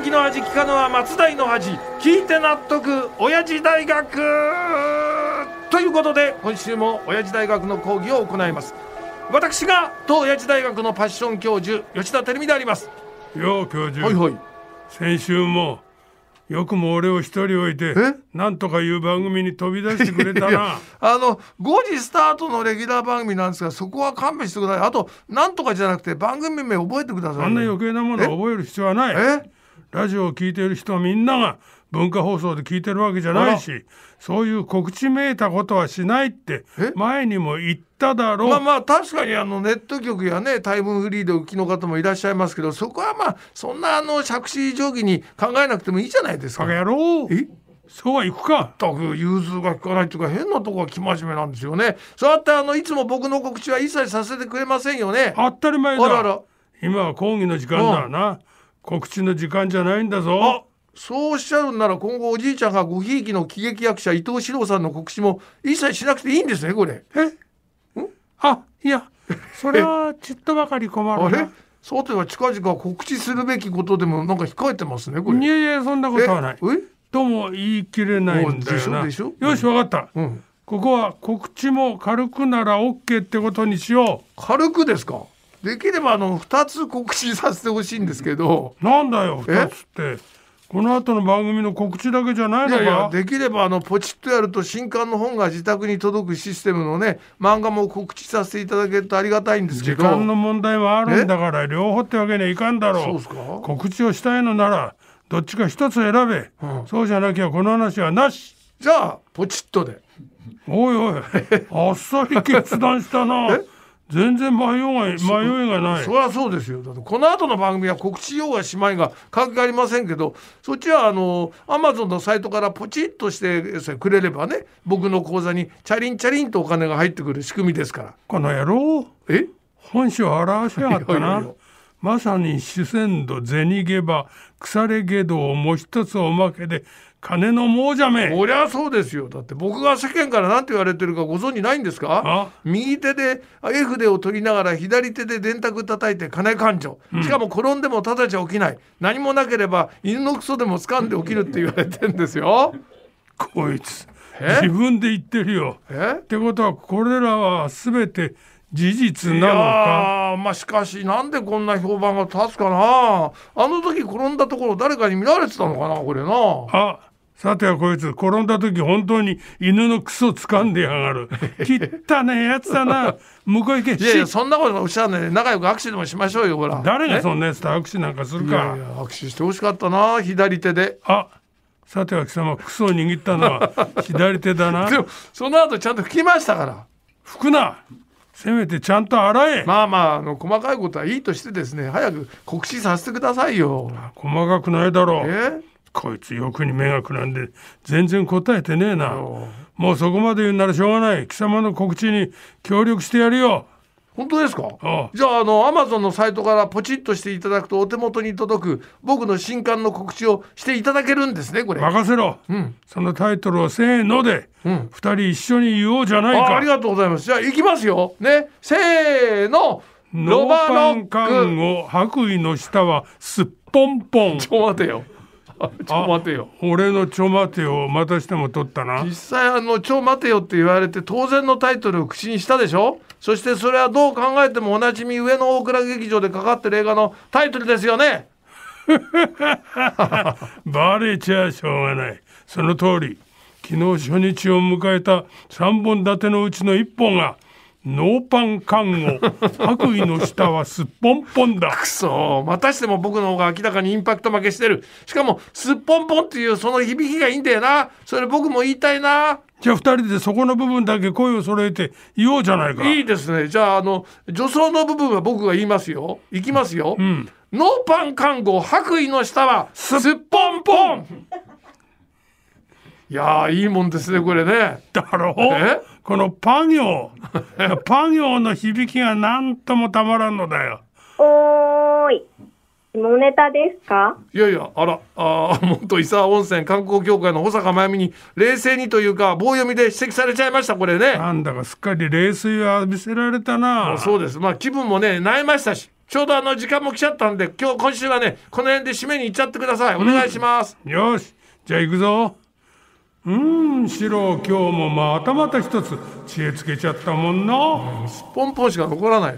時の味聞かぬは松代の味聞いて納得親父大学！ということで今週も親父大学の講義を行います。私が当親父大学のパッション教授吉田照美であります。よう教授、はいはい。先週もよくも俺を一人置いてえ？なんとかいう番組に飛び出してくれたな。あの5時スタートのレギュラー番組なんですがそこは勘弁してください。あとなんとかじゃなくて番組名覚えてください、あんな余計なものを覚える必要はない。え？ラジオを聞いている人はみんなが文化放送で聞いてるわけじゃないしそういう告知めいたことはしないってえ？前にも言っただろう、まあまあ確かにあのネット局やねタイムフリーでお聞きの方もいらっしゃいますけどそこはまあそんなあの杓子定規に考えなくてもいいじゃないですか。バカ野郎え？そうはいくか。全く融通が利かないっていうか変なとこが生真面目なんですよね。そうやってあのいつも僕の告知は一切させてくれませんよね。当たり前だ。あらら。今は講義の時間だな告知の時間じゃないんだぞ。あそうおっしゃるんなら今後おじいちゃんがごひいきの喜劇役者伊藤四郎さんの告知も一切しなくていいんですねこれ。あいや。それはちっとばかり困あれ？るなさては近々告知するべきことでもなんか控えてますねこれ。いやいやそんなことはない。え？え？とも言い切れないんだよな。よしわかった。うん。ここは告知も軽くなら OK ってことにしよ軽くですか？できればあの2つ告知させてほしいんですけど。うなんだよえ？2つって。この後の番組の告知だけじゃないのか？いやいやできればあのポチッとやると新刊の本が自宅に届くシステムのね漫画も告知させていただけるとありがたいんですけ時ど間の問題もあるんだから両方ってわけにはいかんだろそうですか？告知をしたいのならどっちか一つ選べ、うん。そうじゃなきゃこの話はなし。じゃあポチッとで。おいおいあっさり決断したな 全然迷いが迷いがない。そりゃそうですよ。だってこの後の番組は告知用がしまいが関係ありませんけどそっちはあのアマゾンのサイトからポチッとしてくれればね僕の口座にチャリンチャリンとお金が入ってくる仕組みですから。この野郎。え？本性を表しやがったな。いいややいやまさに主戦度銭ゲバ腐れ下道をもう一つおまけで金の亡者め。そりゃそうですよ。だって僕が世間から何て言われてるかご存知ないんですか？あ？右手で絵筆を取りながら左手で電卓叩いて金勘定。しかも転んでもただじゃ起きない。何もなければ犬のクソでも掴んで起きるって言われてんですよ。こいつえ？自分で言ってるよ。え？ってことはこれらは全て事実いなのか？まあしかしなんでこんな評判が立つかな？あの時転んだところ誰かに見られてたのかなこれな。あさてはこいつ転んだ時本当に犬のクソ掴んでやがる。汚ねえやつだな。向こう行け。いやいやしそんなことおっしゃらないで仲良く握手でもしましょうよほら。誰がね？そんなやつと握手なんかするいやかいや握手してほしかったな左手で。あさては貴様クソを握ったのは左手だな。でもその後ちゃんと拭きましたから。拭くなせめてちゃんと洗え、まあまああの細かいことはいいとしてですね早く告知させてくださいよ。細かくないだろう。え？こいつ欲に目がくらんで全然答えてねえな。おもうそこまで言うならしょうがない。貴様の告知に協力してやるよ本当ですか？じゃああのアマゾンのサイトからポチッとしていただくとお手元に届く僕の新刊の告知をしていただけるんですねこれ。任せろ、うん。そのタイトルをせーのでうん。二人一緒に言おうじゃないか。あありがとうございます。じゃあ行きますよ。ね。せーの。ノーパン缶を白衣の下はすっぽんぽん。ちょ待てよ ちょ待てよ。俺のちょ待てをまたしても取ったな。実際あの「ちょ待てよ」って言われて当然のタイトルを口にしたでしょ？そしてそれはどう考えてもおなじみ上野大倉劇場でかかってる映画のタイトルですよね？バレちゃしょうがない。その通り。昨日初日を迎えた3本立てのうちの1本がノーパン看護白衣の下はすっぽんぽんだ。くそ。またしても僕の方が明らかにインパクト負けしてる。しかもすっぽんぽんっていうその響きがいいんだよな。それ僕も言いたいな。じゃあ2人でそこの部分だけ声を揃えて言おうじゃないか。いいですね。じゃああの女装の部分は僕が言いますよ。いきますよ、ん。ノーパン看護白衣の下はすっぽんぽん。いやーいいもんですねこれね。だろう。え？このパ行 パ行の響きが何ともたまらんのだよ。おーい。下ネタですか？いやいやあらあー 元伊沢温泉観光協会の保坂真由美に冷静にというか棒読みで指摘されちゃいましたこれね。なんだかすっかり冷水を浴びせられたな。そうです。まあ気分もね萎えましたしちょうどあの時間も来ちゃったんで今日今週はねこの辺で締めに行っちゃってください。お願いします、よし。じゃあ行くぞうんシロ今日もまたまた一つ知恵つけちゃったもんな。ポンポンしか残らない